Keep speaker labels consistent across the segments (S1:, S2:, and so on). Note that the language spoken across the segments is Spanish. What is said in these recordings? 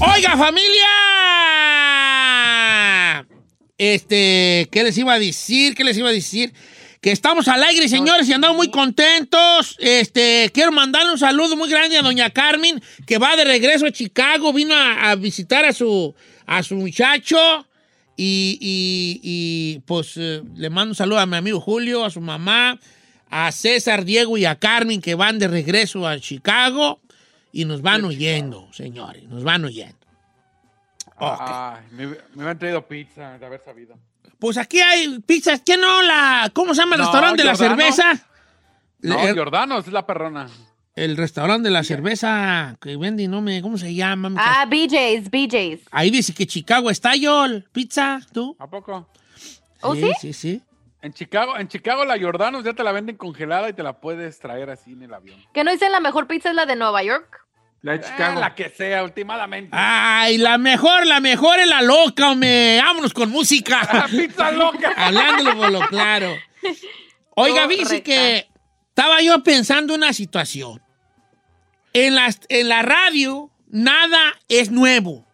S1: Oiga, familia. Este, ¿qué les iba a decir? ¿Qué les iba a decir? Que estamos al aire, señores, y andamos muy contentos. Este, quiero mandarle un saludo muy grande a doña Carmen, que va de regreso a Chicago, vino a, a visitar a su, a su muchacho. Y, y- y, pues eh, le mando un saludo a mi amigo Julio, a su mamá, a César, Diego y a Carmen, que van de regreso a Chicago. Y nos van oyendo, señores, nos van oyendo. Ok.
S2: Ay, me, me hubieran traído pizza de haber sabido.
S1: Pues aquí hay pizzas. ¿Qué no? La, ¿Cómo se llama el
S2: No,
S1: restaurante de la
S2: Giordano.
S1: cerveza?
S2: No,
S1: el,
S2: Giordano's es la perrona.
S1: El restaurante de la cerveza que vende, no me, ¿cómo se llama?
S3: Ah, BJ's, BJ's.
S1: Ahí dice que Chicago está yo, pizza, ¿tú?
S2: ¿A poco?
S3: ¿Oh, sí?
S1: Sí, sí.
S2: En Chicago, en Chicago la Giordano's ya te la venden congelada y te la puedes traer así en el avión.
S3: Que no dicen la mejor pizza es la de Nueva York.
S4: La de
S2: Ah,
S4: Chicago.
S2: la que sea, últimamente.
S1: Ay, la mejor, la mejor es la loca, hombre. Vámonos con música.
S2: ¡Pizza loca!
S1: Hablándolo por lo claro. Oiga, dice que estaba yo pensando una situación. En, las, en la radio, nada es nuevo.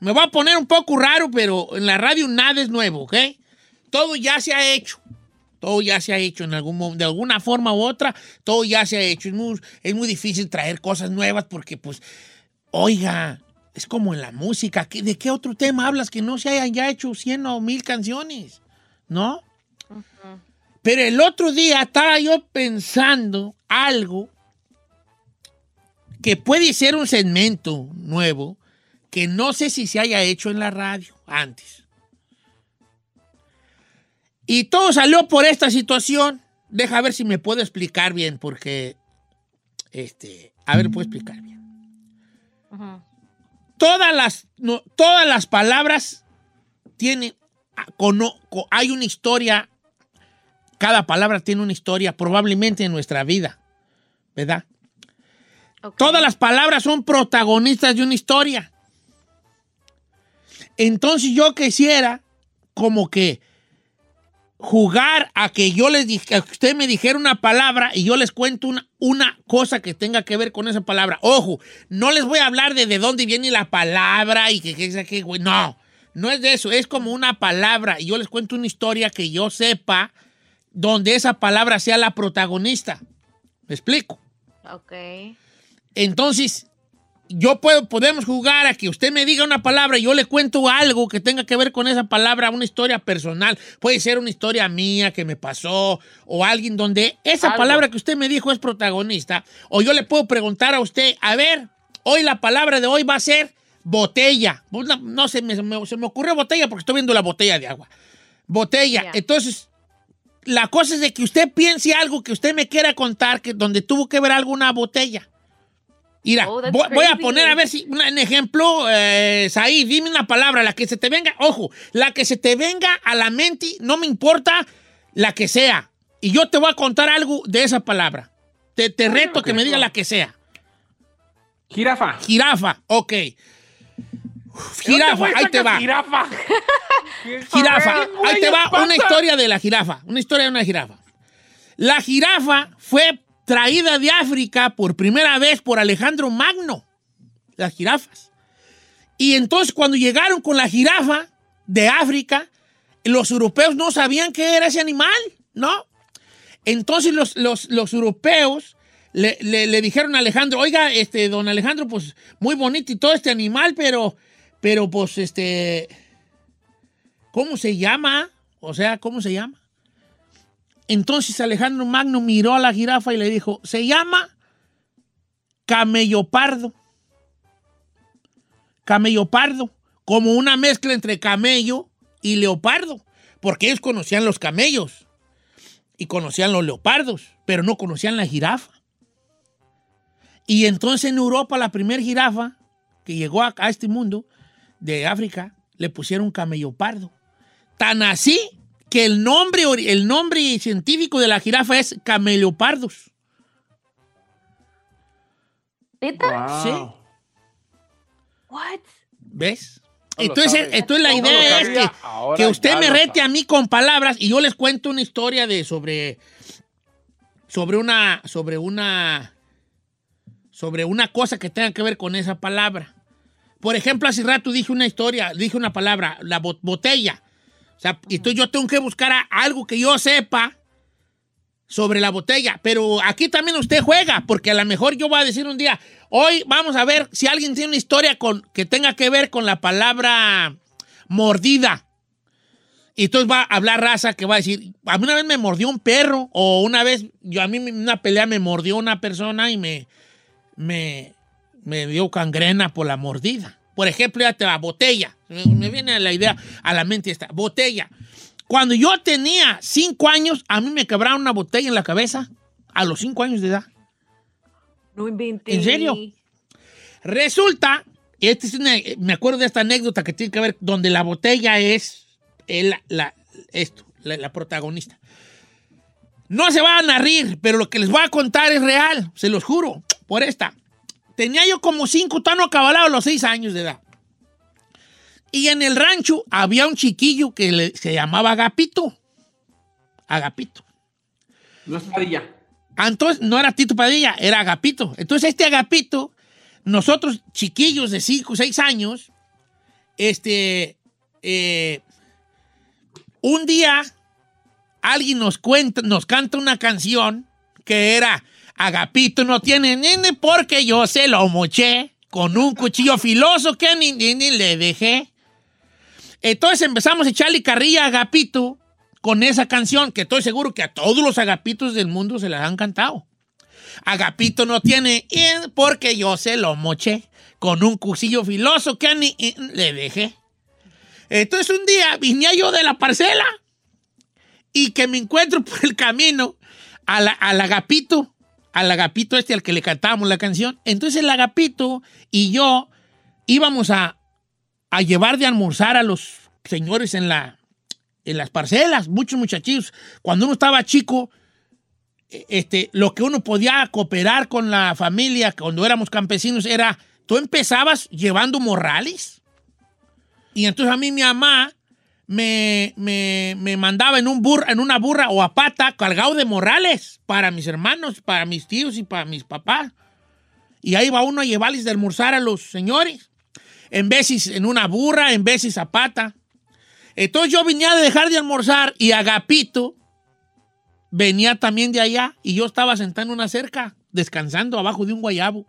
S1: Me voy a poner un poco raro, pero en la radio nada es nuevo, ¿ok? Todo ya se ha hecho. Todo ya se ha hecho en algún de alguna forma u otra. Todo ya se ha hecho. Es muy, es muy difícil traer cosas nuevas porque, pues, oiga, es como en la música. ¿qué- ¿De qué otro tema hablas que no se hayan ya hecho 100 o 1000 canciones? ¿No? Pero el otro día estaba yo pensando algo que puede ser un segmento nuevo que no sé si se haya hecho en la radio antes. Y todo salió por esta situación. Deja ver si me puedo explicar bien, porque, este, a ver, puedo explicar bien. Todas las, no, todas las palabras tienen, ah, cono- co- hay una historia, cada palabra tiene una historia, probablemente en nuestra vida, ¿verdad? Todas las palabras son protagonistas de una historia. Entonces yo quisiera como que jugar a que yo les dije, que usted me dijera una palabra y yo les cuento una, una cosa que tenga que ver con esa palabra. Ojo, no les voy a hablar de de dónde viene la palabra y que, que, que- que- güey, no, no es de eso, es como una palabra y yo les cuento una historia que yo sepa donde esa palabra sea la protagonista. ¿Me explico?
S3: Ok.
S1: Entonces, yo puedo, podemos jugar a que usted me diga una palabra y yo le cuento algo que tenga que ver con esa palabra, una historia personal. Puede ser una historia mía que me pasó o alguien donde esa
S2: Algo.
S1: palabra que usted me dijo es protagonista. O yo le puedo preguntar a usted, a ver, hoy la palabra de hoy va a ser botella. Pues No, se, me, se me- ocurrió botella porque estoy viendo la botella de agua. Botella.
S3: Ya.
S1: Entonces, la cosa es de que usted piense algo que usted me quiera contar, que donde tuvo que ver alguna botella. Mira,
S3: Oh,
S1: voy, voy a poner a ver si una- un ejemplo, eh, Saí, dime una palabra, la que se te venga, ojo, la que se te venga a la mente, no me importa la que sea. Y yo te voy a contar algo de esa palabra. Te, te reto que me diga la que sea.
S4: Jirafa.
S1: Jirafa, ok. Jirafa, ahí te va.
S2: Jirafa.
S1: Jirafa, ahí te va una historia de la jirafa. Una historia de una jirafa. La jirafa fue traída de África por primera vez por Alejandro Magno. Las jirafas. Y entonces cuando llegaron con la jirafa de África, los europeos no sabían qué era ese animal, ¿no? Entonces los, los- los europeos le, le- dijeron a Alejandro, oiga, este, don Alejandro, pues muy bonito y todo este animal, pero, pero pues, este, ¿cómo se llama? O sea, ¿cómo se llama? Entonces Alejandro Magno miró a la jirafa y le dijo, se llama camello pardo. Camello pardo, como una mezcla entre camello y leopardo, porque ellos conocían los camellos y conocían los leopardos, pero no conocían la jirafa. Y entonces en Europa la primera jirafa que llegó a, a este mundo de África le pusieron camello pardo. Tan así que el nombre, el nombre científico de la jirafa es cameliopardos.
S3: ¿Neta?
S4: Wow.
S3: What?
S1: ¿Ves?
S2: No
S1: Entonces, entonces la
S2: No
S1: idea es que, que usted me rete a mí con palabras y yo les cuento una historia de sobre sobre una sobre una sobre una cosa que tenga que ver con esa palabra. Por ejemplo, hace rato dije una historia, dije una palabra, la bot- botella. O sea, y entonces yo tengo que buscar algo que yo sepa sobre la botella. Pero aquí también usted juega, porque a lo mejor yo voy a decir un día, hoy vamos a ver si alguien tiene una historia con, que tenga que ver con la palabra mordida. Y entonces va a hablar raza que va a decir, a mí una vez me mordió un perro, o una vez, yo a mí una pelea me mordió una persona y me, me, me dio cangrena por la mordida. Por ejemplo, ya te va, botella. Me viene a la idea, a la mente esta, botella. Cuando yo tenía cinco años, a mí me quebraron una botella en la cabeza, a los cinco años de edad.
S3: No inventes.
S1: ¿En serio? Resulta, este es una- me acuerdo de esta anécdota que tiene que ver, donde la botella es el- la, esto, la, la protagonista. No se van a rir, pero lo que les voy a contar es real, se los juro, por esta. Tenía yo como cinco, tan acabalado a los seis años de edad. Y en el rancho había un chiquillo que le- se llamaba Agapito. Agapito.
S4: No es Padilla.
S1: Ah, Entonces, no era Tito Padilla, era Agapito. Entonces, este Agapito, nosotros chiquillos de 5 o 6 años, este, eh, un día alguien nos cuenta, nos canta una canción que era Agapito no tiene nene porque yo se lo moché con un cuchillo filoso que ni, ni- ni le dejé. Entonces empezamos a echarle carrilla a Agapito con esa canción que estoy seguro que a todos los agapitos del mundo se las han cantado. Agapito no tiene porque yo se lo moché con un cuchillo filoso que ni le dejé. Entonces un día vine yo de la parcela y que me encuentro por el camino a la- al agapito, al agapito este al que le cantábamos la canción. Entonces el agapito y yo íbamos a, a llevar de almorzar a los señores en, la, en las parcelas, muchos muchachillos. Cuando uno estaba chico, eh, este, lo que uno podía cooperar con la familia cuando éramos campesinos era, tú empezabas llevando morrales. Y entonces a mí mi mamá me, me- me mandaba en, un burra, en una burra o a pata cargado de morrales para mis hermanos, para mis tíos y para mis papás. Y ahí va uno a llevarles de almorzar a los señores. En veces en una burra, en veces a pata. Entonces yo venía de dejar de almorzar y Agapito venía también de allá y yo estaba sentado en una cerca, descansando abajo de un guayabo.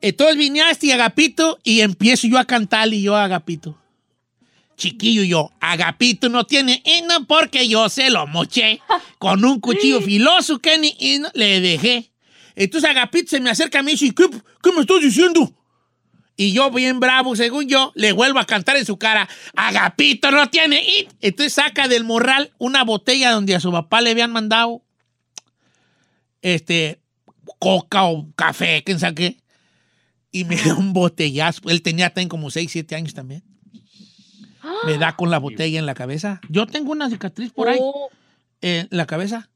S1: Entonces vine a este Agapito y empiezo yo a cantarle y yo a Agapito. Chiquillo yo, Agapito no tiene hino porque yo se lo moché con un cuchillo filoso que ni hino le dejé. Entonces Agapito se me acerca a mí y dice, ¿qué, qué me estás diciendo? Y yo, bien bravo, según yo, le vuelvo a cantar en su cara, Agapito no tiene it. Entonces saca del morral una botella donde a su papá le habían mandado este coca o café, quién sabe qué. Y me da un botellazo. Él tenía también como 6, 7 años también. Me da con la botella en la cabeza. Yo tengo una cicatriz por ahí
S3: Oh,
S1: en la cabeza.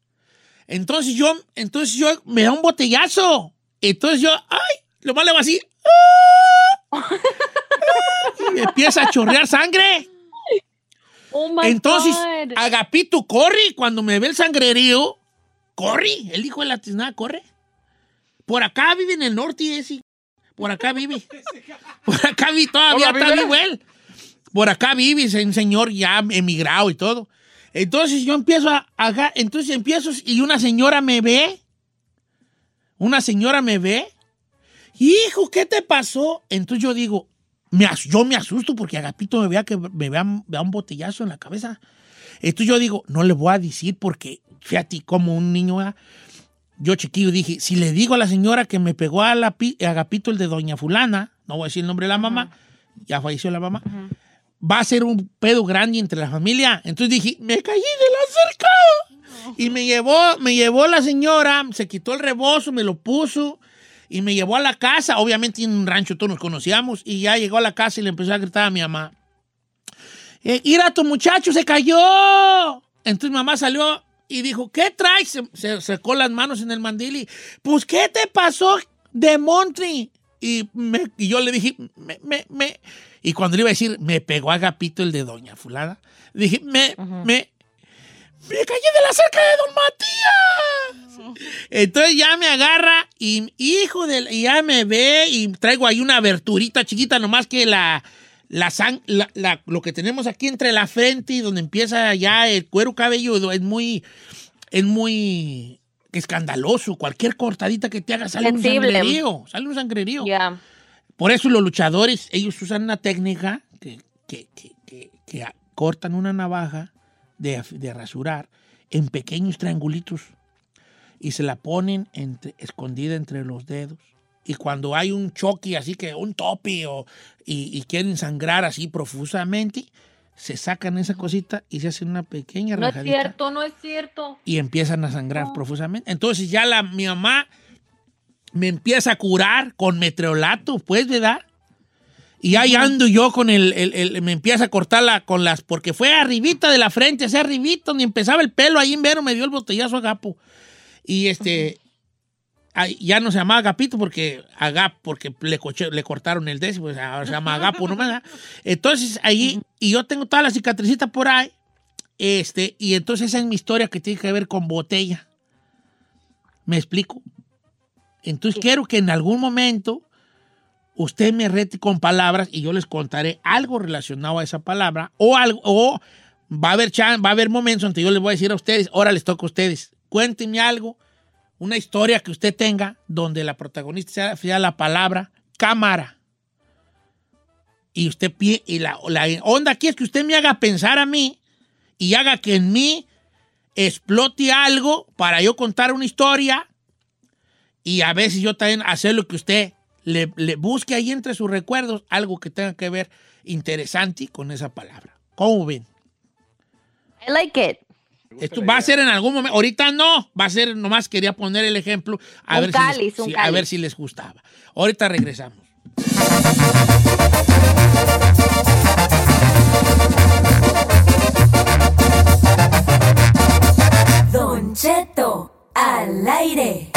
S1: Entonces yo, entonces yo, me da un botellazo. Entonces yo, ay, lo más le hago así. ¡ah! Y me empieza a chorrear sangre.
S3: oh my
S1: Entonces,
S3: God.
S1: Agapito corre cuando me ve el sangrerío. Corre, el hijo de la tiznada corre. Por acá vive en el norte ese. por acá vive. Por acá vive, todavía está
S2: vive.
S1: vivo él. Por acá vive, es un señor ya emigrado y todo. Entonces yo empiezo a, acá, entonces empiezo y una señora me ve. Una señora me ve. Hijo, ¿qué te pasó? Entonces yo digo, me as- yo me asusto porque Agapito me vea que me vea, vea un botellazo en la cabeza. Entonces yo digo, no le voy a decir porque, fíjate, como un niño, yo chiquillo dije, si le digo a la señora que me pegó a, la, pi- a Agapito el de Doña Fulana, no voy a decir el nombre de la mamá, ya falleció la mamá, va a ser un pedo grande entre la familia. Entonces dije, me caí de la cerca. Y me llevó, me llevó la señora, se quitó el rebozo, me lo puso y me llevó a la casa. Obviamente en un rancho todos nos conocíamos y ya llegó a la casa y le empezó a gritar a mi mamá. Eh, Mira, tu muchacho se cayó. Entonces mamá salió y dijo, ¿qué traes? Se, se secó las manos en el mandil y, pues, ¿qué te pasó de Montri? Y, me- y yo le dije, me, me, me- y cuando le iba a decir, me pegó Agapito el de Doña Fulana, dije, me, me, me caí de la cerca de Don Matías. Entonces ya me agarra y hijo de, y ya me ve y traigo ahí una aberturita chiquita, nomás que la, la, sang- la- la- lo que tenemos aquí entre la frente y donde empieza ya el cuero cabelludo es muy, es muy escandaloso. Cualquier cortadita que te haga sale
S3: Sensible.
S1: un sangrerío, sale un sangrerío.
S3: Ya.
S1: Por eso los luchadores, ellos usan una técnica que, que- que- cortan una navaja de, de rasurar en pequeños triangulitos y se la ponen entre- escondida entre los dedos. Y cuando hay un choque así que un tope o, y, y quieren sangrar así profusamente, se sacan esa cosita y se hacen una pequeña
S3: No es
S1: rajadita
S3: cierto, no es cierto.
S1: y empiezan a sangrar profusamente. Entonces ya la, mi mamá me empieza a curar con meteorolato, pues, ¿verdad? Y ahí ando yo con el, el- el- me empieza a cortar la, con las, porque fue arribita de la frente, ese arribito, donde empezaba el pelo, ahí en vero me dio el botellazo a Gapo. Y este, ay, ya no se llamaba Agapito porque Agap, porque le, coche- le cortaron el décimo, pues ahora se llama Agapo nomás. Entonces ahí, y yo tengo toda la cicatricita por ahí, este, y entonces esa es mi historia que tiene que ver con botella. ¿Me explico? Entonces quiero que en algún momento usted me rete con palabras y yo les contaré algo relacionado a esa palabra o algo o va a haber chan- va a haber momentos donde yo les voy a decir a ustedes, ahora les toca a ustedes. Cuéntenme algo, una historia que usted tenga donde la protagonista sea, sea la palabra cámara. Y usted y la, la onda aquí es que usted me haga pensar a mí y haga que en mí explote algo para yo contar una historia y a veces yo también hacer lo que usted le, le busque ahí entre sus recuerdos algo que tenga que ver interesante con esa palabra. ¿Cómo ven?
S3: I like it.
S1: Esto va a ser en algún momento, ahorita no, va a ser, nomás quería poner el ejemplo, a,
S3: Un
S1: ver,
S3: cáliz,
S1: si
S3: un
S1: les, a ver si les gustaba. Ahorita regresamos.
S5: Don Cheto, al aire.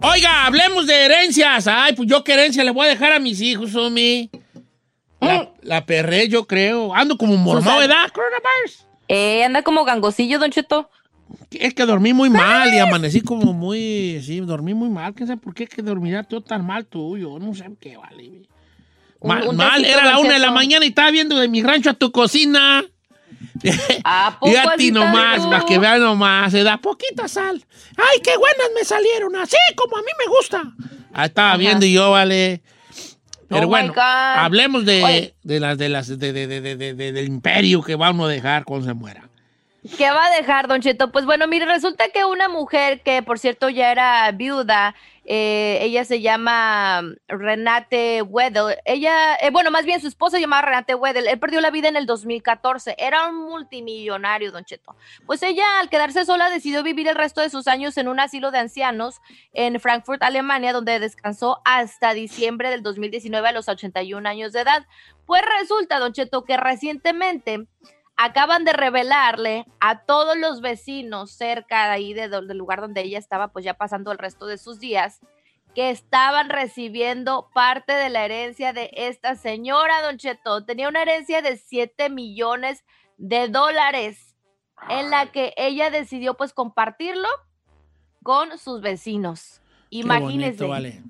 S1: Oiga, hablemos de herencias. Ay, pues yo qué herencia le voy a dejar a mis hijos, Omi. La, la perré, yo creo. Ando como mormado. ¿verdad? Coronavirus.
S3: Eh, anda como gangosillo, Don Cheto.
S1: Es que dormí muy mal y amanecí como muy. Sí, dormí muy mal. ¿Quién sabe por qué que dormirá todo tan mal tú? Yo no sé qué vale. Mal,
S3: un
S1: mal,
S3: tecito,
S1: era la una de la mañana y estaba viendo de mi rancho a tu cocina.
S3: ¿A poco
S1: Y a ti nomás, para que vean nomás, se da poquita sal. ¡Ay, qué buenas me salieron! Así como a mí me gusta. Ahí estaba
S3: Ajá.
S1: viendo yo, vale. Pero
S3: Oh
S1: bueno, hablemos de, de las de las de, de- de- de- de- de- del imperio que va uno a dejar cuando se muera.
S3: ¿Qué va a dejar, Don Cheto? Pues bueno, mire, resulta que una mujer que, por cierto, ya era viuda, eh, ella se llama Renate Weddell. Ella, eh, bueno, más bien su esposa se llamaba Renate Weddell. Él perdió la vida en el 2014. Era un multimillonario, Don Cheto. Pues ella, al quedarse sola, decidió vivir el resto de sus años en un asilo de ancianos en Frankfurt, Alemania, donde descansó hasta diciembre del 2019 a los 81 años de edad. Pues resulta, Don Cheto, que recientemente acaban de revelarle a todos los vecinos cerca de ahí de del lugar donde ella estaba, pues ya pasando el resto de sus días, que estaban recibiendo parte de la herencia de esta señora, Don Cheto. Tenía una herencia de 7 millones de dólares. en la que ella decidió pues compartirlo con sus vecinos.
S1: Qué
S3: Imagínense.
S1: bonito, vale.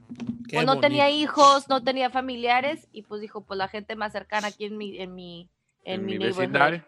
S1: Qué
S3: Pues no tenía hijos, no tenía familiares y pues dijo, pues la gente más cercana aquí en mi en mi en,
S2: En
S3: mi,
S2: mi vecindario.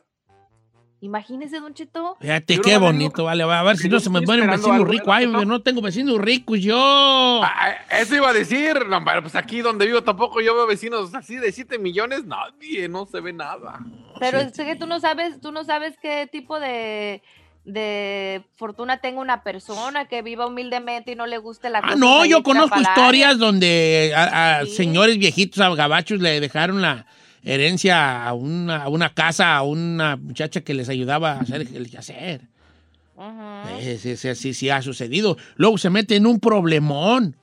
S3: Imagínese, Don Cheto.
S1: Fíjate qué bonito, vale. A ver si no se me
S2: esperando
S1: vecinos
S2: algo,
S1: ricos. Ay,
S2: ¿no?
S1: no tengo vecinos ricos yo.
S2: Ah, eso iba a decir, no, pero pues aquí donde vivo tampoco yo veo vecinos así de 7 millones, nadie, no se ve nada.
S3: Pero es que tú no sabes, tú no sabes qué tipo de, de fortuna tenga una persona que viva humildemente y no le guste la
S1: Ah, no, yo conozco historias donde a, a
S3: Sí.
S1: señores viejitos, a gabachos, le dejaron la herencia a una, a una casa, a una muchacha que les ayudaba a hacer el quehacer.
S3: Ujú.
S1: Eh, Sí, sí, sí, sí ha sucedido. Luego se mete en un problemón.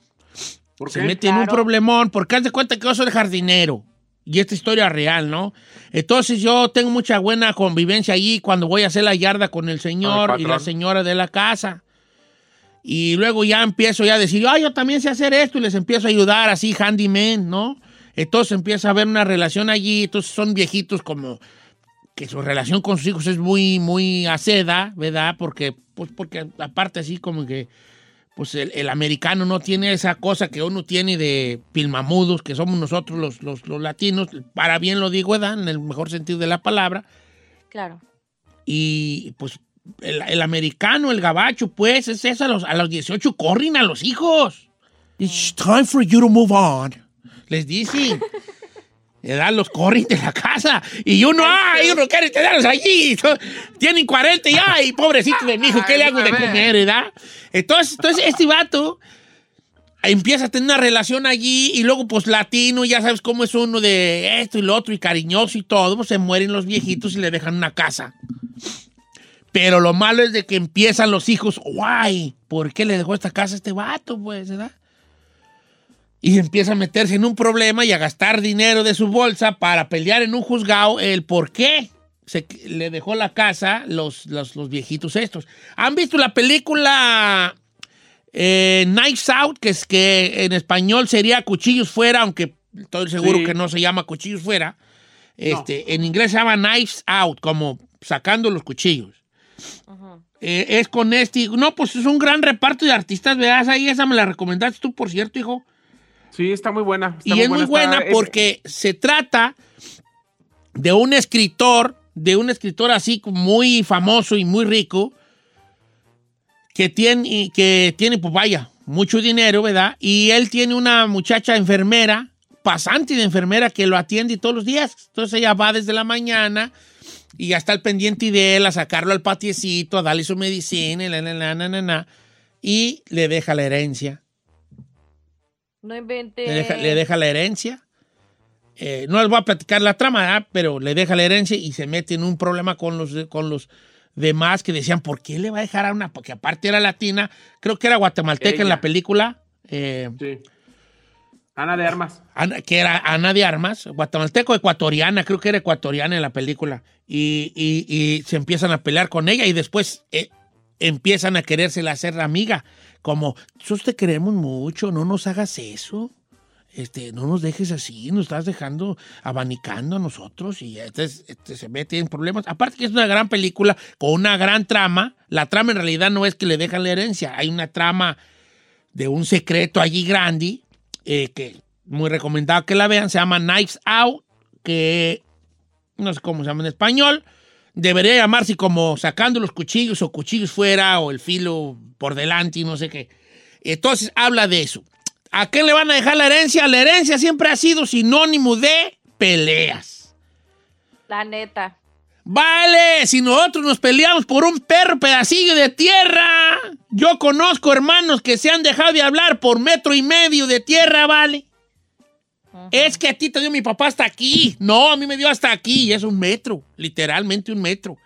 S2: ¿Por
S1: Se mete en un problemón porque haz de cuenta que yo soy jardinero. Y esta historia es real, ¿no? Entonces yo tengo mucha buena convivencia allí cuando voy a hacer la yarda con el señor y la señora de la casa. Y luego ya empiezo ya a decir, ah, yo también sé hacer esto y les empiezo a ayudar así, handyman, ¿no? Entonces empieza a haber una relación allí, entonces son viejitos como que su relación con sus hijos es muy, muy aceda, ¿verdad? Porque, pues porque aparte así como que pues el, el americano no tiene esa cosa que uno tiene de pilmamudos, que somos nosotros los, los, los latinos, para bien lo digo, ¿verdad? En el mejor sentido de la palabra.
S3: Claro.
S1: Y pues el, el americano, el gabacho, pues es eso, a los, a los 18 corren a los hijos. It's time for you to move on. Les dicen. ¿verdad? Los corren de la casa. Y uno, ¡ay! Uno quiere tenerlos allí. Tienen 40 y ¡ay! Pobrecito de mi hijo, ¿qué le hago de comer, verdad? Entonces, entonces este vato empieza a tener una relación allí y luego, pues, latino, ya sabes cómo es uno de esto y lo otro y cariñoso y todo, pues se mueren los viejitos y le dejan una casa. Pero lo malo es de que empiezan los hijos, guay, ¿por qué le dejó esta casa a este vato, pues, verdad? Y empieza a meterse en un problema y a gastar dinero de su bolsa para pelear en un juzgado el por qué se, le dejó la casa los, los, los viejitos estos. ¿Han visto la película eh, Knives Out, que es que en español sería Cuchillos Fuera, aunque estoy seguro
S2: Sí.
S1: que no se llama Cuchillos Fuera? Este, En inglés se llama Knives Out, como sacando los cuchillos. Eh, es con este. No, pues es un gran reparto de artistas, ¿verdad? Ahí esa me la recomendaste tú, por cierto, hijo.
S4: Sí, está muy buena. está
S1: Y es muy buena
S4: está- es-
S1: porque se trata de un escritor, de un escritor así muy famoso y muy rico, que tiene, que tiene, pues vaya, mucho dinero, ¿verdad? Y él tiene una muchacha enfermera, pasante de enfermera, que lo atiende todos los días. Entonces ella va desde la mañana y ya está al pendiente de él, a sacarlo al patiecito, a darle su medicina, y la, la, la, la, la, la, y le deja la herencia.
S3: No invente.
S1: Le deja, le deja la herencia. Eh, no les voy a platicar la trama, pero le deja la herencia y se mete en un problema con los, con los demás que decían, ¿por qué le va a dejar a una? Porque aparte era latina, creo que era guatemalteca en la película, eh,
S4: Sí. Ana de Armas.
S1: Ana- que era Ana de Armas, guatemalteco ecuatoriana, creo que era ecuatoriana en la película, y, y- y se empiezan a pelear con ella y después eh, empiezan a querérsela hacer amiga, como, nosotros te queremos mucho, no nos hagas eso, este, no nos dejes así, nos estás dejando abanicando a nosotros y este, se mete en problemas. Aparte que es una gran película con una gran trama, la trama en realidad no es que le dejan la herencia, hay una trama de un secreto allí grande, eh, que muy recomendado que la vean, se llama Knives Out, que no sé cómo se llama en español, debería llamarse como sacando los cuchillos o cuchillos fuera o el filo por delante y no sé qué. Entonces habla de eso. ¿A quién le van a dejar la herencia? La herencia siempre ha sido sinónimo de peleas.
S3: La neta.
S1: Vale, si nosotros nos peleamos por un perro pedacillo de tierra, yo conozco hermanos que se han dejado de hablar por metro y medio de tierra, vale. Es que a ti te dio mi papá hasta aquí. No, a mí me dio hasta aquí y es un metro, literalmente un metro.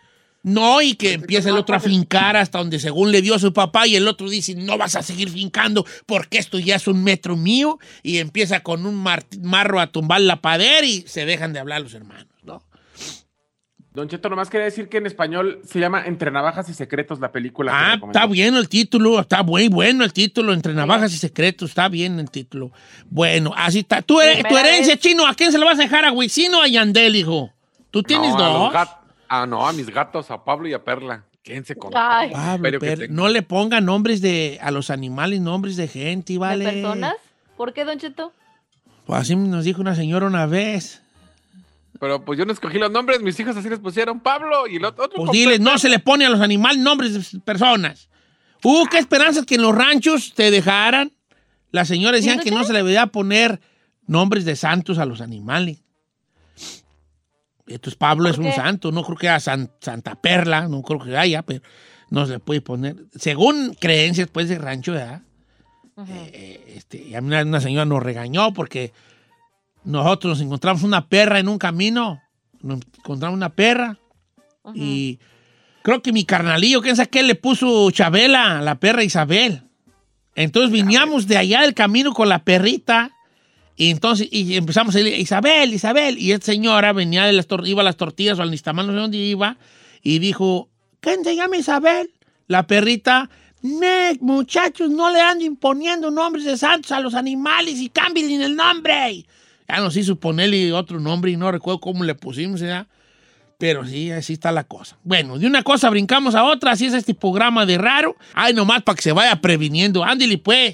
S1: No, y que empieza el otro a fincar hasta donde según le dio a su papá y el otro dice, no vas a seguir fincando porque esto ya es un metro mío y empieza con un mar- marro a tumbar la pader y se dejan de hablar los hermanos, ¿no?
S4: Don Cheto, nomás quería decir que en español se llama Entre Navajas y Secretos la película.
S1: Ah, está bien el título, está muy bueno el título, Entre Navajas y Secretos, está bien el título. Bueno, así está. ¿Tu, herencia,
S3: vez.
S1: chino, ¿a quién se lo vas a dejar? ¿A Wisin o a Yandel, hijo? ¿Tú tienes
S2: No, a los
S1: dos?
S2: gat- Ah, no, a mis gatos, a Pablo y a Perla. Quédense con
S3: Ay.
S1: Pablo, no le ponga nombres de a los animales, nombres de gente, ¿vale?
S3: ¿De personas? ¿Por qué, Don Cheto?
S1: Pues así nos dijo una señora una vez.
S2: Pero pues yo no escogí los nombres, mis hijos así les pusieron Pablo y el otro. otro
S1: Pues diles, no se le pone a los animales nombres de personas. Uh, qué esperanzas que en los ranchos te dejaran. Las señoras decían
S3: ¿Sí,
S1: que no se le debía poner nombres de santos a los animales. Entonces Pablo es
S3: ¿Por
S1: un santo, no creo que haya San- Santa Perla, no creo que haya, pero no se le puede poner. Según creencias, pues, de rancho, ¿verdad? Eh, este, y a mí una, una señora nos regañó porque nosotros nos encontramos una perra en un camino. Nos encontramos una perra y creo que mi carnalillo, ¿quién sabe qué le puso Chabela a la perra Isabel? Entonces viníamos de allá del camino con la perrita y entonces y empezamos a decir, Isabel, Isabel. Y esta señora venía de las iba a las tortillas o al Nistamal, no sé dónde iba, y dijo, ¿quién se llama Isabel? La perrita, "Ne, muchachos, no le ando imponiendo nombres de santos a los animales y cambien el nombre. Ya nos hizo ponerle otro nombre y no recuerdo cómo le pusimos, ¿ya? Pero sí, así está la cosa. Bueno, de una cosa brincamos a otra, así es este programa de raro. Ay, nomás para que se vaya previniendo. Ándale, pues.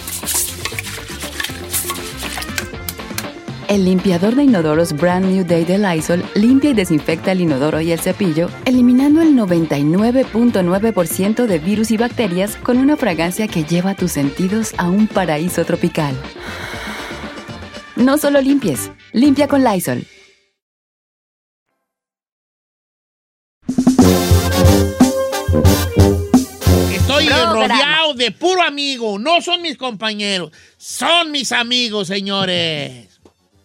S6: El limpiador de inodoros Brand New Day de Lysol limpia y desinfecta el inodoro y el cepillo, eliminando el 99.9% de virus y bacterias con una fragancia que lleva tus sentidos a un paraíso tropical. No solo limpies, limpia con Lysol.
S1: Estoy
S3: Programa.
S1: rodeado de puro amigo. No son mis compañeros, son mis amigos, señores.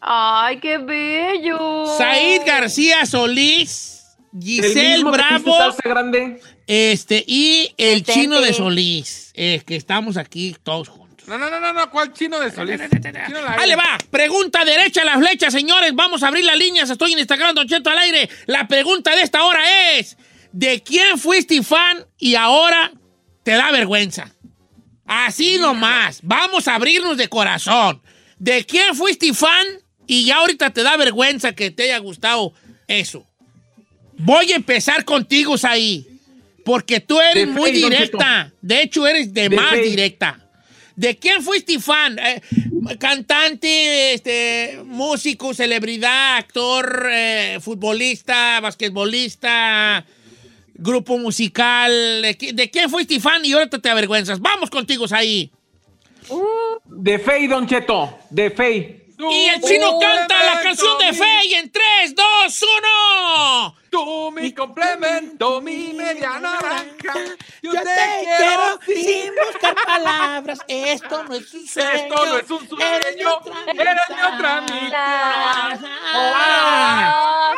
S3: Ay, qué bello.
S1: Said García Solís,
S4: El
S1: Giselle Bravo
S4: grande.
S1: este, y el chino de. Solís. eh, que estamos aquí todos juntos.
S2: No, no, no, no, no, ¿cuál chino de Solís?
S1: Ahí le va. Pregunta derecha a la flecha, señores. Vamos a abrir las líneas. Estoy en Instagram, Don Cheto al aire. La pregunta de esta hora es: ¿de quién fuiste fan y ahora te da vergüenza? Así nomás. Vamos a abrirnos de corazón. ¿De quién fuiste fan y ya ahorita te da vergüenza que te haya gustado eso? Voy a empezar contigo, Saí. Porque tú eres
S4: De
S1: muy directa. De hecho, eres de,
S4: De
S1: más directa. ¿De quién fuiste fan? Eh, cantante, este, músico, celebridad, actor, eh, futbolista, basquetbolista, grupo musical. ¿De, qui- de quién fuiste fan y ahorita te avergüenzas? Vamos contigo ahí.
S4: De Fey, Don Cheto. De Fey.
S1: Y el chino canta la canción de Fe y en 3, 2, 1.
S2: Tú, mi complemento, mi media naranja. Yo,
S1: Yo te quiero sin buscar palabras. Esto no es un sueño.
S2: Esto no es un sueño,
S1: Eres mi otra
S2: eres mi otra
S1: mitad. Ah.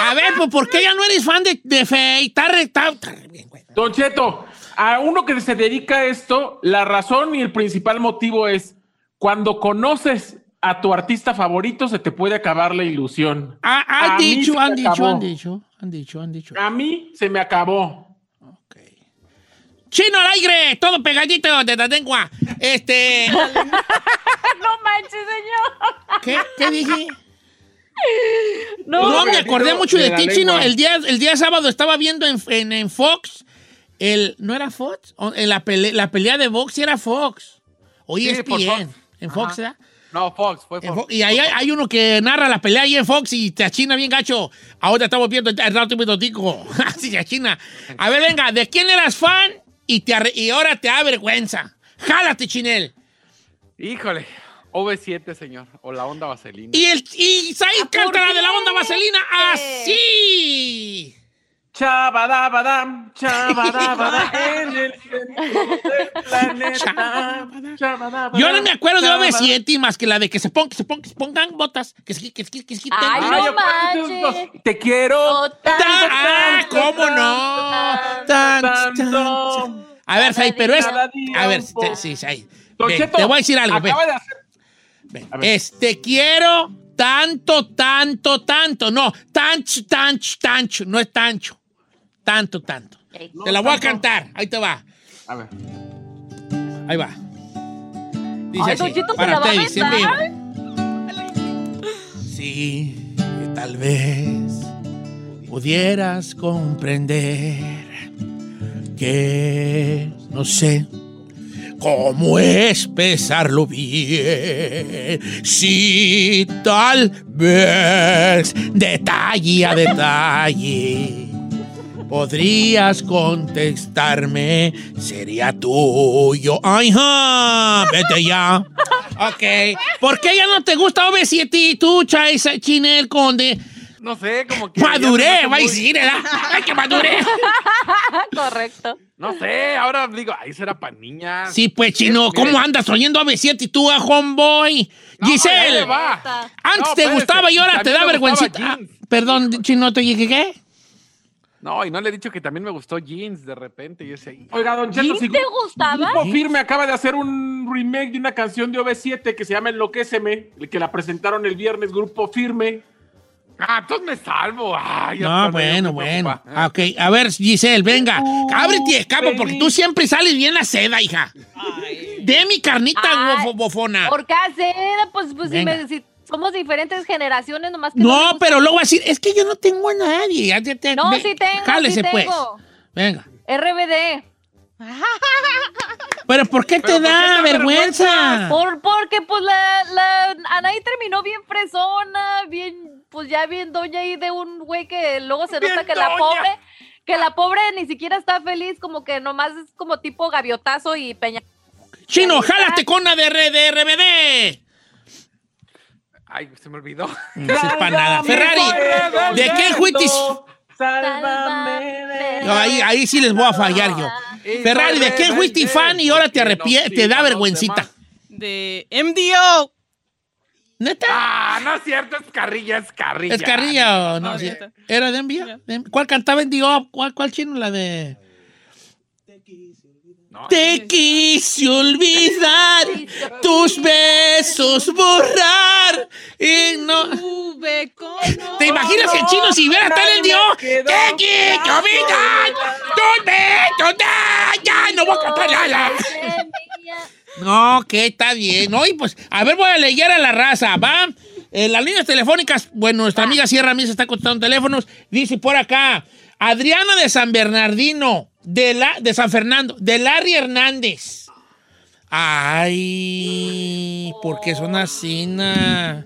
S1: A ver, pues, ¿por qué ya no eres fan de, de Fe? Está re, está- está re bien, güey.
S4: Don Cheto, a uno que se dedica a esto, la razón y el principal motivo es cuando conoces a tu artista favorito, se te puede acabar la ilusión.
S1: Ah, han
S4: A mí
S1: dicho, han dicho, han dicho, han dicho, han dicho.
S4: A mí se me acabó.
S1: Chino al aire, todo pegadito de la lengua. Este,
S3: No manches, señor.
S1: ¿qué, qué dije?
S3: No,
S1: No, me acordé mucho
S4: de
S1: ti. Chino. El día, el día sábado estaba viendo en, en- en Fox, el, ¿no era Fox? En la, pele- la pelea de box sí era Fox. Oye,
S2: Sí,
S1: ESPN.
S2: Fox.
S1: En Fox,
S2: Ajá.
S1: ¿verdad?
S2: No, Fox, fue Fox.
S1: Fo- Y ahí hay, hay uno que narra la pelea ahí en Fox y te achina bien gacho. Ahora estamos viendo el rato tico. Así se achina. A ver, venga, ¿de quién eras fan y, te arre- y ahora te da vergüenza? Jálate, Chinel.
S2: Híjole, OV7, señor. O la onda vaselina.
S1: Y, el, y Said canta la de la onda vaselina así.
S4: Chabadabadam, chabadabadam, en el centro del planeta. Chabadabadam,
S1: Yo no me acuerdo de
S4: chabadabadam.
S1: OV7 más que la de que se, que se, que se pongan botas. Que se, que se, que se quiten.
S3: Ay, no manches.
S4: Te quiero
S1: Ta- ah, ¿cómo no? Tan, tan,
S4: tanto.
S1: tan. A ver, Said, pero es. A ver, te- sí,
S4: Cheto,
S1: te voy a decir algo. ven.
S4: Acaba de hacer.
S1: Ven.
S4: A ver.
S1: Es, te quiero tanto, tanto, tanto. No, tancho, tancho, tancho. No es tancho. Tanto, tanto. Te la voy a cantar. Ahí te va.
S4: A ver.
S1: Ahí va. Dice
S3: Ay,
S1: así,
S3: ¿me
S1: para ustedes, en vivo. Sí, que tal vez pudieras comprender que no sé cómo expresarlo bien. Si tal vez detalle a detalle podrías contestarme, sería tuyo. Ay, ja, vete ya. Ok. ¿Por qué ya no te gusta OV7 y tú, Chay, Chinel Conde?
S2: No sé, como que.
S1: Maduré, va a decir, ¿verdad? ¡Ay, que maduré!
S3: Correcto.
S2: No sé, ahora digo, ahí será para niñas.
S1: Sí, pues, chino, ¿cómo andas oyendo OV7 y tú a Homeboy?
S2: no,
S1: Giselle,
S2: le va.
S1: antes
S2: No,
S1: te gustaba y ahora te da vergüencita. Ah, perdón, chino, te dije qué?
S2: No, y no le he dicho que también me gustó jeans de repente. Y ese,
S4: Oiga, Don Cheto,
S3: ¿Jeans
S4: si
S3: te gustaba?
S4: Grupo Firme acaba de hacer un remake de una canción de OV7 que se llama Enloquéceme, que la presentaron el viernes, Grupo Firme.
S2: Ah, entonces me salvo. Ay,
S1: No, bueno, bueno. Ah, Ok, a ver, Giselle, venga.
S4: Uh,
S1: Ábrete y escapa
S4: baby.
S1: porque tú siempre sales bien la seda, hija. De mi carnita
S3: Ay,
S1: bofo- bofona.
S3: ¿Por qué hacer? Pues, pues si,
S1: Venga.
S3: me, si somos diferentes generaciones, nomás que
S1: No, pero luego va a decir, es que yo no tengo a nadie. Ya te- te-
S3: No,
S1: ve-
S3: sí tengo,
S1: Jálese,
S3: sí
S1: pues.
S3: tengo.
S1: Venga.
S3: RBD.
S1: Pero ¿por qué te
S2: ¿Pero por qué
S1: da vergüenza?
S3: Por, porque pues la, la Anaí terminó bien fresona, bien, pues ya bien doña ahí de un güey que luego se
S2: Bien
S3: nota que la pobre, que la pobre ni siquiera está feliz, como que nomás es como tipo gaviotazo y peña.
S1: Chino, jálate con R- de RBD.
S2: Ay, se me olvidó.
S1: No es para nada. Ferrari, ¿de qué juitis?
S4: Sálvame de-
S1: No, ahí, ahí sí les voy a fallar yo. Ferrari, ¿de qué fuiste fan y ahora te arrepientes, te da vergüencita?
S7: De MDO.
S1: ¿Neta?
S2: Ah, no es cierto, es carrilla, es carrilla.
S1: ¿Es carrilla no?
S7: No.
S1: ¿Era de envío? ¿Cuál cantaba Dio? ¿Cuál, ¿Cuál chino? La de...
S2: No,
S1: Te quise olvidar, tus besos borrar y no... ¿Te imaginas que el chino si hubiera en el Dio? Te quise olvidar, tus besos, ya, ya, no voy a cantar nada. No, que está bien. No, y pues, a ver, voy a leer a la raza, ¿va? En las líneas telefónicas, bueno, nuestra amiga Sierra Misa está contestando teléfonos. Dice por acá, Adriana de San Bernardino, de, la, de San Fernando, de Larry Hernández. Ay, porque son así, na?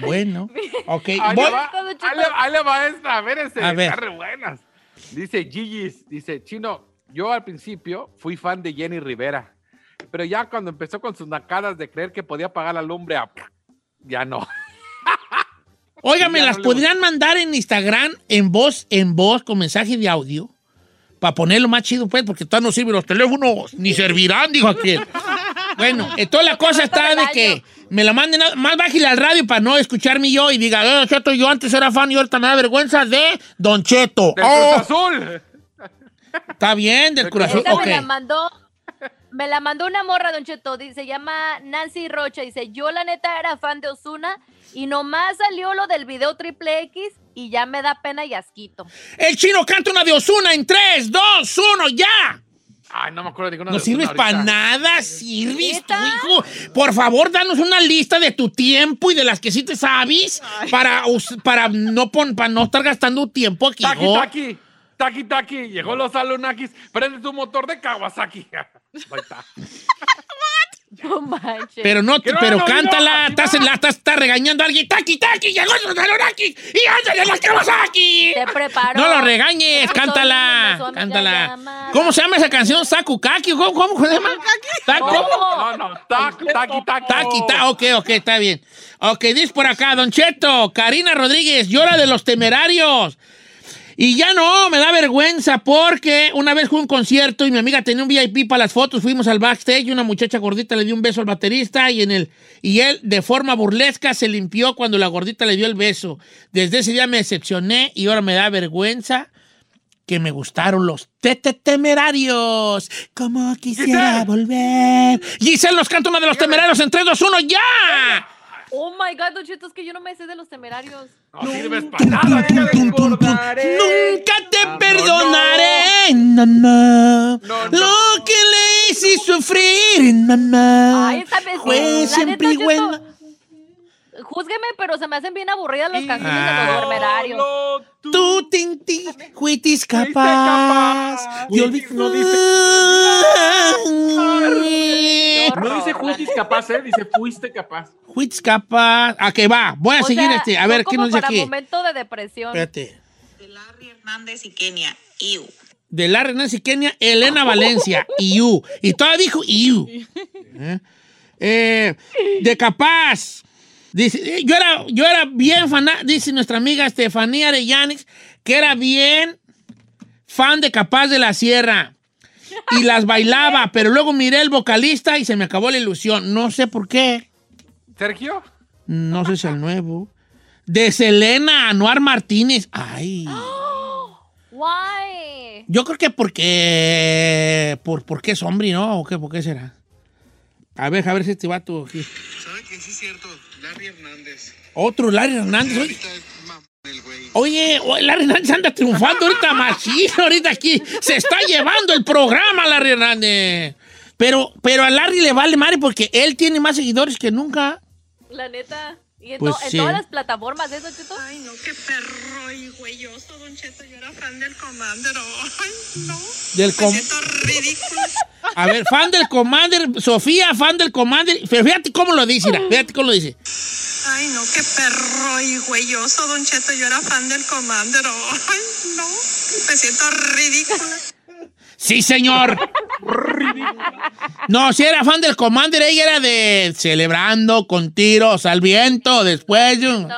S1: Bueno, ok.
S2: Ahí le va, ahí le- ahí le va esta, a ver ese,
S1: A ver.
S2: está re buenas. Dice Gigi's, dice, Chino, yo al principio fui fan de Jenny Rivera, pero ya cuando empezó con sus nacadas de creer que podía pagar la lumbre, a- ya no.
S1: Oigan, ¿me las
S2: no
S1: podrían mandar en Instagram en voz, en voz, con mensaje de audio? Para ponerlo más chido, pues, porque todavía no sirven los teléfonos, ni servirán, dijo aquel. Bueno, entonces la cosa está de que me la manden, a- más bájale al radio para no escucharme yo y diga, eh, Don Cheto, yo antes era fan y ahorita me da vergüenza de Don Cheto.
S2: ¡Del
S1: Oh,
S2: Cruz Azul!
S1: está bien, del corazón.
S3: Esta
S1: Ok.
S3: me la mandó, me la mandó una morra, Don Cheto, dice, se llama Nancy Rocha, dice, yo la neta era fan de Osuna y nomás salió lo del video triple X y ya me da pena y asquito.
S1: El chino canta una de Osuna en 3, 2, 1, ya.
S2: Ay, no me acuerdo de ninguna
S1: No
S2: de
S1: sirves para nada, sirves hijo. Por favor, danos una lista de tu tiempo y de las que sí te sabes para, para, no, pon- para no estar gastando tiempo aquí.
S2: Taki,
S1: hijo.
S2: taki, taki, taki. Llegó los Alunakis. Prende tu motor de Kawasaki. Ahí está.
S3: No manches.
S1: Pero no, pero
S2: no,
S1: cántala,
S2: no,
S1: estás, en la, estás, estás regañando a alguien. ¡Taki, taki! ¡Llegó el Salonaki! ¡Y ándale la Kawasaki!
S3: Te preparo.
S1: No lo regañes, cántala, cántala. ¿Cómo se llama esa canción? ¿Sakukaki? ¿Cómo, cómo se llama? ¿Taco?
S2: No, no, taki, taki, taki.
S1: Taki, ta, ok, ok, está bien. Ok, dice por acá, Don Cheto, Karina Rodríguez, llora de los temerarios. Y ya no, me da vergüenza porque una vez fue un concierto y mi amiga tenía un VIP para las fotos, fuimos al backstage y una muchacha gordita le dio un beso al baterista y, en el, y él de forma burlesca se limpió cuando la gordita le dio el beso. Desde ese día me decepcioné y ahora me da vergüenza que me gustaron los tete temerarios. Como quisiera volver. Giselle nos canta una de los temerarios en 3, 2, 1, ¡ya!
S3: Oh my God, Don Cheto, es que yo no me sé de los temerarios.
S2: No sirves para nada.
S1: Nunca te perdonaré, mamá.
S2: No, no.
S1: Lo que le hice sufrir, mamá.
S3: Ay, esa me-
S1: Fue siempre igual.
S3: Júzgueme, pero se me hacen bien aburridas las canciones de
S1: Ah.
S3: los temerarios.
S2: Solo tú.
S1: Tú, Tinti, fuitis capaz
S2: capaz. no dice-.
S4: No dice fuiste capaz, ¿eh? Dice fuiste capaz.
S1: Fuitis capaz. A que va, voy a
S3: O
S1: seguir
S3: sea,
S1: este. A ver, ¿qué nos dice
S3: para
S1: aquí?
S3: momento de depresión.
S1: Espérate.
S8: de Larry Hernández y Kenia. Iu.
S1: de la Nancy Kenia, Elena Valencia, IU. Y todavía dijo IU. ¿Eh? Eh, de Capaz. Dice, eh, yo era, yo era bien fan, dice nuestra amiga Estefanía Arellanes, que era bien fan de Capaz de la Sierra. Y las bailaba, pero luego miré el vocalista y se me acabó la ilusión. No sé por qué.
S2: Sergio.
S1: No sé si el nuevo. De Selena Anuar Martínez. Ay.
S3: Why?
S1: Yo creo que porque. Por, porque es hombre, ¿no? ¿O qué? ¿Por qué será? A ver, a ver si este vato aquí.
S9: ¿Sabe que sí es cierto? Larry Hernández.
S1: Otro Larry Hernández. Oye, oye, Larry Hernández anda triunfando ahorita machín, ahorita aquí. Se está llevando el programa, Larry Hernández. Pero, pero a Larry le vale madre porque él tiene más seguidores que nunca.
S3: La neta. Y en,
S1: Pues
S3: to- en
S1: sí.
S3: todas las plataformas, ¿eso, Cheto?
S8: Ay, no, qué perro y güeyoso, Don Cheto. Yo era fan del Commander. Ay, no.
S1: Del com-
S8: Me siento ridículo.
S1: A ver, fan del Commander, Sofía, fan del Commander. Pero fíjate cómo lo dice, mira, fíjate cómo lo dice.
S8: Ay, no, qué perro y güeyoso, Don Cheto. Yo era fan del Commander. Ay, no. Me siento ridícula.
S1: Sí, señor. No, si era fan del Commander, ella era de celebrando con tiros al viento después de un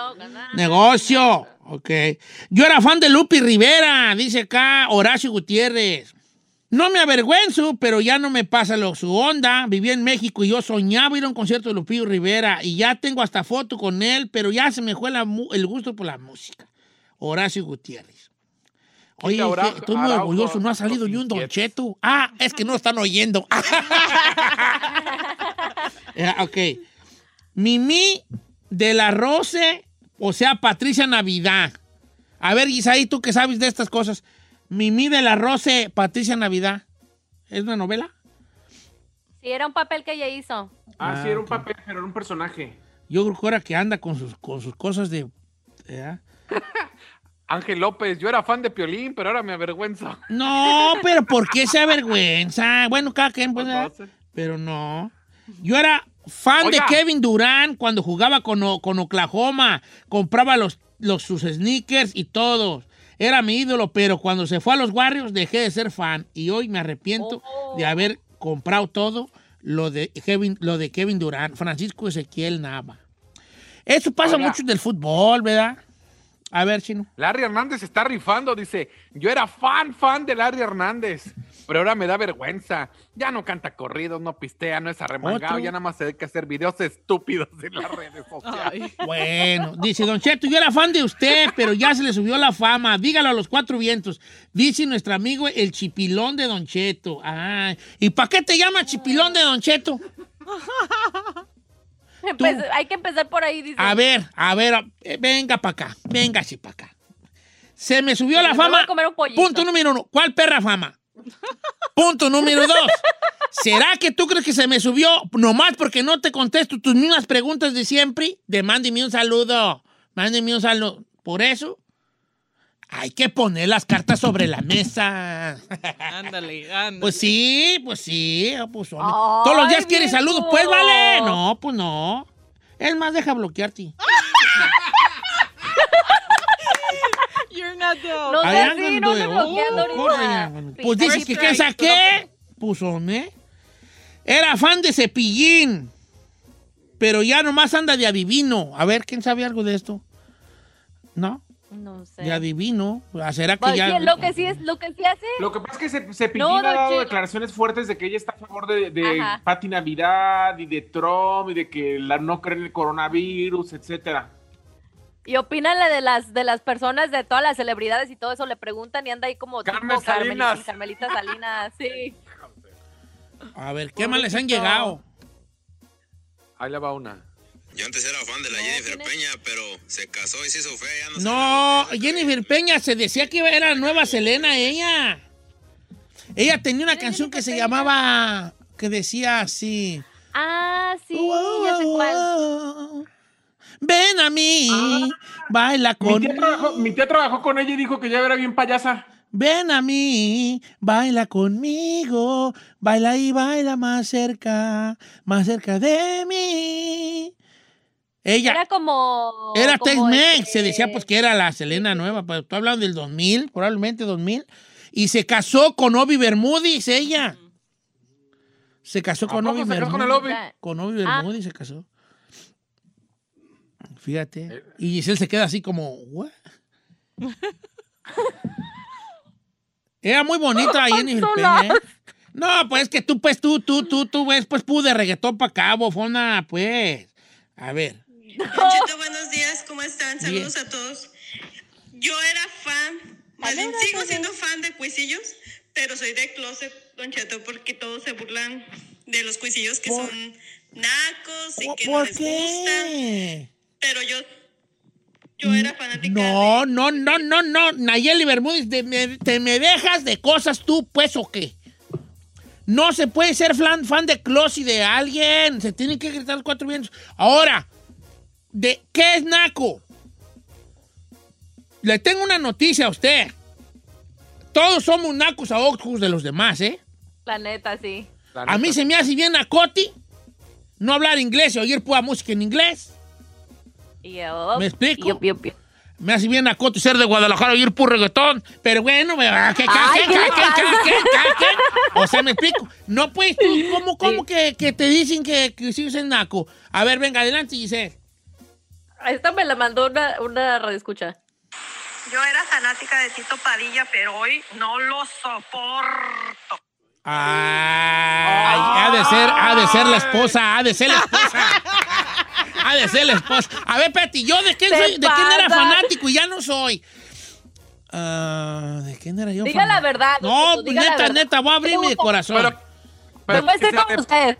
S1: negocio. Ok. Yo era fan de Lupi Rivera, dice acá Horacio Gutiérrez. No me avergüenzo, pero ya no me pasa lo, su onda. Viví en México y yo soñaba ir a un concierto de Lupillo Rivera y ya tengo hasta foto con él, pero ya se me fue la el gusto por la música. Horacio Gutiérrez. Oye, estoy muy
S2: Araujo,
S1: orgulloso, no ha salido ni un Don
S2: Inquietos.
S1: Cheto. Ah, es que no están oyendo. Eh, ok. Mimi de la Rose, o sea, Patricia Navidad. A ver, Isaí, tú que sabes de estas cosas. Mimi de la Rose, Patricia Navidad. ¿Es una novela?
S3: Sí, era un papel que ella hizo.
S4: Ah, sí, era un papel, pero era un personaje.
S1: Yo creo que ahora que anda con sus, con sus cosas de... ¿eh?
S2: Ángel López. Yo era fan de Piolín, pero ahora me avergüenzo.
S1: No, pero ¿por qué se avergüenza? Bueno, cada quien, pues, ¿eh?
S2: sé.
S1: pero no. Yo era fan
S2: Oiga.
S1: de Kevin Durant cuando jugaba con, con Oklahoma. Compraba los, los, sus sneakers y todos. Era mi ídolo, pero cuando se fue a los Warriors dejé de ser fan y hoy me arrepiento
S3: Oh.
S1: de haber comprado todo lo de Kevin, lo de Kevin Durant, Francisco Ezequiel Nava. Eso pasa
S2: Oiga.
S1: mucho del fútbol, ¿verdad? A ver, Chino.
S2: Larry Hernández está rifando, dice, yo era fan, fan de Larry Hernández, pero ahora me da vergüenza. Ya no canta corridos, no pistea, no es arremangado,
S1: Otro.
S2: ya nada más se dedica a hacer videos estúpidos en las redes sociales.
S1: Bueno, dice Don Cheto, yo era fan de usted, pero ya se le subió la fama. Dígalo a los cuatro vientos. Dice nuestro amigo el chipilón de Don Cheto. Ay, ¿y para qué te llama chipilón de Don Cheto?
S3: Pues, hay que empezar por ahí, dice.
S1: A ver, a ver, eh, venga para acá, venga así para acá. Se me subió la
S3: Me voy
S1: fama.
S3: a comer un pollito.
S1: Punto número uno. ¿Cuál perra fama? Punto número dos. ¿Será que tú crees que se me subió nomás porque no te contesto tus mismas preguntas de siempre? De mándeme un saludo. Mándeme un saludo. Por eso hay que poner las cartas sobre la mesa.
S7: Ándale, ándale.
S1: Pues sí, pues sí. Pues, hombre.
S7: Ay,
S1: Todos los días quieres saludos, pues vale. No, pues no. Es más, deja bloquearte.
S7: You're not the...
S3: No
S1: andan
S3: así, no me bloqueando
S1: oh, ya.
S3: ahorita.
S1: Pues dices que ¿qué saqué? Pues hombre. Era fan de Cepillín. Pero ya nomás anda de adivino. A ver, ¿quién sabe algo de esto? ¿No?
S3: No sé.
S1: De adivino. Ah, ¿Será que
S3: Pues,
S1: ya...?
S3: lo que sí es, lo que sí hace.
S4: Lo que pasa es que se, Cepillín
S3: No,
S4: ha dado declaraciones fuertes de que ella está a favor de, de. Pati Navidad y de Trump y de que la, no cree en el coronavirus, etcétera.
S3: Y opina la de las de las personas, de todas las celebridades y todo eso, le preguntan y anda ahí como
S2: Carmen
S3: tipo Carmelita,
S2: Salinas.
S3: Carmelita Salinas, sí.
S1: A ver, ¿qué más les han llegado?
S2: Ahí le va una.
S9: Yo antes era fan de la Jennifer Peña, pero se casó y se hizo fea. Ya no,
S1: No, Jennifer Peña se decía que era la nueva Selena, ella. Ella tenía una canción que se llamaba... Que decía así...
S3: Ah, sí, ya sé cuál.
S1: Ven a mí, baila
S4: Mi
S1: con
S4: tía, trabajó, mi tía trabajó con ella y dijo que ya era bien payasa.
S1: Ven a mí, baila conmigo, baila y baila más cerca, más cerca de mí. Ella
S3: Era como.
S1: era Tex-Mex,
S3: este-
S1: se decía pues que era la Selena nueva, pero tú hablando del 2000, probablemente 2000, y se casó con Obi Bermudis, ella. Se casó con Obi
S2: casó con el
S1: Bermudis.
S2: Obi?
S1: Con Obi
S3: Ah.
S1: Bermudis se casó. Fíjate. Y Giselle se queda así como, ¿what? Era muy bonita Jennifer Peña, ¿eh? No, pues que tú, pues tú, tú, tú, tú ves, pues pu de reggaetón para acá, bofona, pues. A ver.
S8: Don Cheto, buenos días, ¿cómo están? Saludos a todos. Yo era fan, más bien sigo siendo fan de cuisillos, pero soy de closet, Don Cheto, porque todos se burlan de los cuisillos que
S1: ¿Por-
S8: son nacos y que no
S1: ¿Por
S8: les gustan.
S1: qué?
S8: Pero yo, yo era fanática.
S1: No, no, no, no, no. Nayeli Bermúdez, de- me- ¿te me dejas de cosas tú, pues, o qué? No se puede ser fan, fan de Close y de alguien. Se tienen que gritar los cuatro vientos. Ahora, ¿de qué es Naco? Le tengo una noticia a usted. Todos somos nacos a ojos de los demás, ¿eh?
S3: La neta, sí.
S1: A mí se me hace bien Nacoti no hablar inglés y oír pura música en inglés.
S3: Yup,
S1: ¿Me explico? Me hace bien Nacoti ser de Guadalajara y oír puro reggaetón. Pero bueno, me va. ¿Qué, qué,
S3: Ay,
S1: qué,
S3: ¿qué
S1: qué,
S3: le
S1: qué,
S3: pasa?
S1: qué, qué, qué? O sea, me explico. No, pues tú, ¿cómo, cómo que, que te dicen que, que en Naco? A ver, venga, adelante, Giselle.
S3: Esta me la mandó una, una radioescucha.
S8: Yo era fanática de Tito Padilla, pero hoy no lo soporto.
S1: Ay, ha de ser, ha de ser la esposa, ha de ser la esposa. Ha de ser la esposa. A ver, Peti, ¿yo de quién, soy, de quién era fanático y ya no soy? Ah, ¿De quién era yo?
S3: Diga la verdad.
S1: No, neta,
S3: verdad.
S1: neta, voy a abrir mi corazón.
S2: Pero,
S3: Me voy a ser como usted.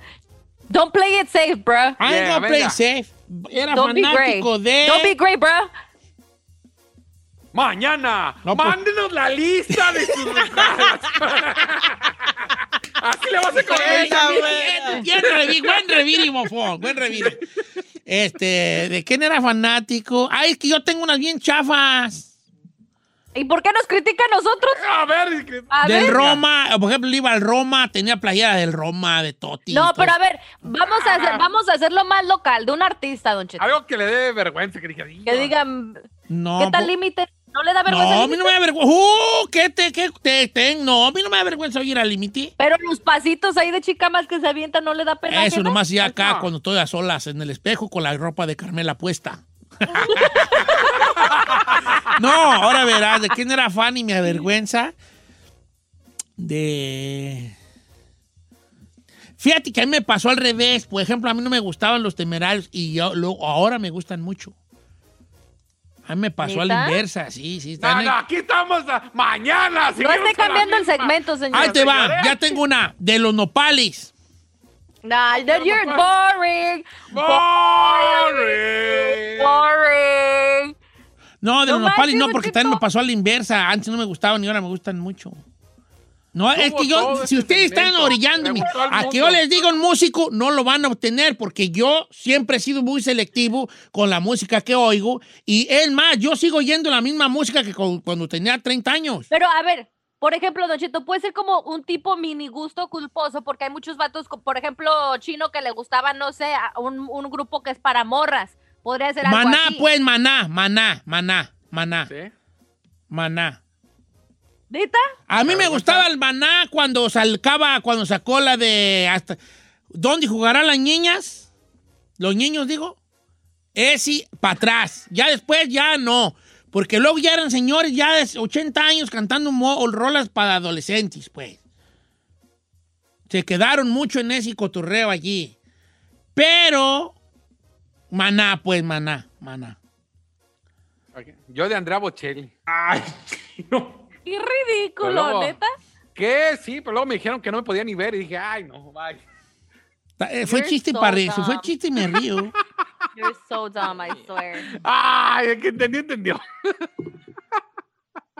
S3: Don't play it safe, bro.
S1: I gonna play
S2: venga.
S1: safe. Era
S3: Don't be great.
S1: fanático de...
S3: Don't be great, bro.
S2: Mañana,
S1: No, pues-
S2: mándenos la lista de sus regalos. Así le vas a comer.
S1: Bien, bien revi- buen reviri, mofón, buen reviri. Este, ¿de quién era fanático? Ay, es que yo tengo unas bien chafas.
S3: ¿Y por qué nos critica a nosotros?
S2: A ver,
S3: A
S1: del
S3: ver.
S1: Roma, por ejemplo, iba al Roma, tenía playera del Roma, de Totti.
S3: No, pero a ver, vamos a hacer, vamos a hacerlo más local, de un artista, Don Cheto.
S2: algo que le dé vergüenza, que diga.
S3: Que digan,
S1: No,
S3: ¿qué tal límite? ¿No le da vergüenza?
S1: No, a mí no me da vergüenza. ¡Uh! ¿Qué te, qué te, te- No, a mí no me da vergüenza oír al límite.
S3: Pero los pasitos ahí de chica más que se avientan no le da pena.
S1: Eso
S3: ajena?
S1: nomás ya acá cuando estoy a solas en el espejo con la ropa de Carmela puesta. no, ahora verás, ¿de quién era fan y me avergüenza? De... Fíjate que a mí me pasó al revés. Por ejemplo, a mí no me gustaban los temerarios y yo, luego, ahora me gustan mucho. A mí me pasó a la inversa, sí, sí.
S2: No, no, aquí estamos ah, mañana.
S3: No esté cambiando el segmento, señor.
S1: Ahí te va, ya tengo una. De los nopales.
S3: Nah, that you're boring.
S2: Boring.
S3: Boring.
S1: No, de
S3: No
S1: los nopales no, porque también me pasó a la inversa. Antes no me gustaban y ahora me gustan mucho. No, es que yo, si ustedes están orillándome a que yo les diga un músico, no lo van a obtener porque yo siempre he sido muy selectivo con la música que oigo. Y es más, yo sigo oyendo la misma música que cuando tenía 30 años.
S3: Pero a ver, por ejemplo, Don Cheto, puede ser como un tipo mini gusto culposo, porque hay muchos vatos, por ejemplo, chino que le gustaba, no sé, a un, un grupo que es para morras. Podría ser algo
S1: Maná,
S3: así.
S1: pues, maná, maná, maná, maná,
S2: ¿Sí?
S1: maná.
S3: ¿Neta?
S1: A mí me gustaba el maná cuando sacaba, cuando sacó la de hasta ¿Dónde jugarán las niñas? Los niños, digo. Ese para atrás. Ya después ya no. Porque luego ya eran señores ya de 80 años cantando mo- rolas para adolescentes, pues. Se quedaron mucho en ese cotorreo allí. Pero, maná, pues, maná, maná.
S2: Yo de Andrea Bocelli.
S4: Ay, no.
S3: Qué ridículo,
S2: luego-
S3: neta.
S2: ¿Qué? Sí, pero luego me dijeron que no me podía ni ver y dije, ay, no, bye.
S1: Eh, Fue
S3: You're
S1: chiste
S3: so
S1: para reírse, fue chiste y me río.
S3: You're so dumb, I swear.
S2: Ay, el que entendió, entendió.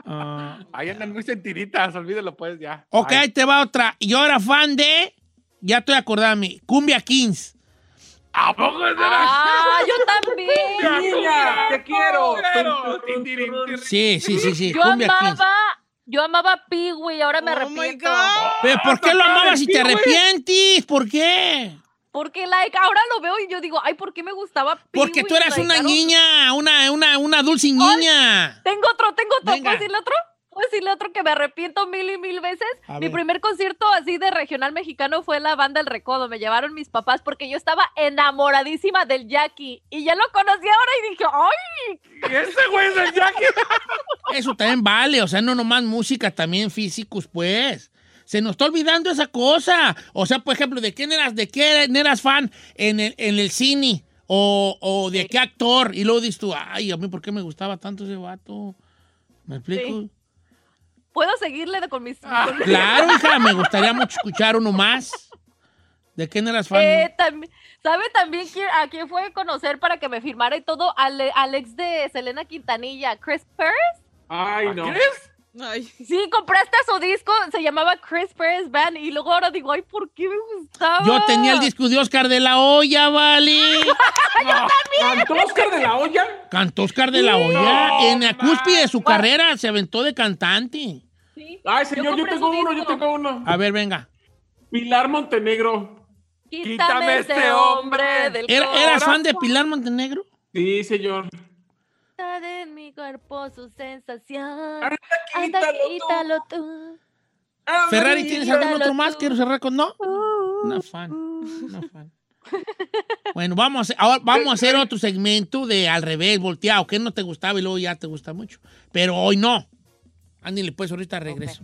S1: Ah,
S2: Ahí andan muy sentiditas, olvídelo pues ya.
S1: Ok, ahí te va otra. Yo era fan de. Ya estoy acordándome. Cumbia Kings.
S2: ¿A poco es de la-
S3: Ah, yo también.
S4: Niña, te quiero.
S1: Sí, sí, sí, sí.
S3: Yo
S1: Cumbia Kings.
S3: amaba, yo amaba a Peewee, ahora me
S7: Oh my
S3: arrepiento.
S7: God.
S1: ¿Pero por qué lo amabas si te arrepientes? ¿Por qué?
S3: Porque, like, ahora lo veo y yo digo, ay, ¿por qué me gustaba?
S1: Porque tú eras
S3: Like,
S1: una niña, una, una, una dulce niña.
S3: Tengo otro, tengo otro.
S1: Venga.
S3: ¿Puedo decirle otro? ¿Puedo decirle otro que me arrepiento mil y mil veces?
S1: A
S3: Mi
S1: ver.
S3: primer concierto así de regional mexicano fue la banda El Recodo. Me llevaron mis papás porque yo estaba enamoradísima del Jackie. Y ya lo conocí ahora y dije, ¡ay!
S2: Ese güey es el Jackie.
S1: Eso también vale. O sea, no nomás música, también físicos, pues. Se nos está olvidando esa cosa. O sea, por ejemplo, ¿de quién eras, de qué eras fan en el, en el cine? O, o de qué actor. Y luego dices tú, ay, a mí, ¿por qué me gustaba tanto ese vato? ¿Me explico?
S3: Sí. ¿Puedo seguirle de- con mis...
S2: Ah.
S3: con mis-
S1: Claro, hija, me gustaría mucho escuchar uno más. ¿De quién eras fan?
S3: Eh, tam- ¿Sabe también quién, a quién fue a conocer para que me firmara y todo? Al, al ex de Selena Quintanilla, Chris Perez.
S4: Ay, no.
S7: Ay,
S3: Sí, compraste su disco, se llamaba Chris Perez Band y luego ahora digo, ay, ¿por qué me gustaba?
S1: Yo tenía el disco de Oscar de la Hoya, vale.
S4: ¿Cantó Oscar de la olla?
S1: Cantó Oscar de la Hoya. en la cúspide de su carrera se aventó de cantante.
S3: Sí.
S4: Ay, señor, yo, tengo uno, yo tengo uno.
S1: A ver, venga.
S4: Pilar Montenegro.
S3: Quítame,
S2: Quítame este
S3: hombre del
S1: ¿Era- ¿Eras fan de. Pilar Montenegro?
S4: Sí, señor.
S3: En mi cuerpo su sensación.
S4: Anda,
S3: Anda,
S4: quítalo tú.
S3: quítalo tú.
S4: Anda,
S1: Ferrari. ¿tienes algún otro más?
S3: tú.
S1: Quiero cerrar con no. Una fan. Una fan. Bueno, vamos a, hacer, ahora vamos a hacer otro segmento de al revés, volteado, que no te gustaba y luego ya te gusta mucho. Pero hoy no. Ándale, pues ahorita regreso.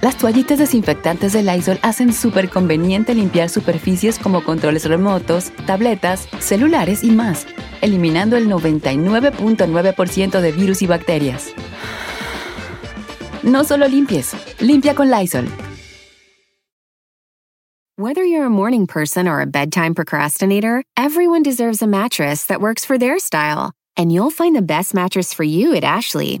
S6: Las toallitas desinfectantes de Lysol hacen súper conveniente limpiar superficies como controles remotos, tabletas, celulares y más, eliminando el 99.9% de virus y bacterias. No solo limpies, limpia con Lysol.
S10: Whether you're a morning person or a bedtime procrastinator, everyone deserves a mattress that works for their style. and you'll find the best mattress for you at Ashley.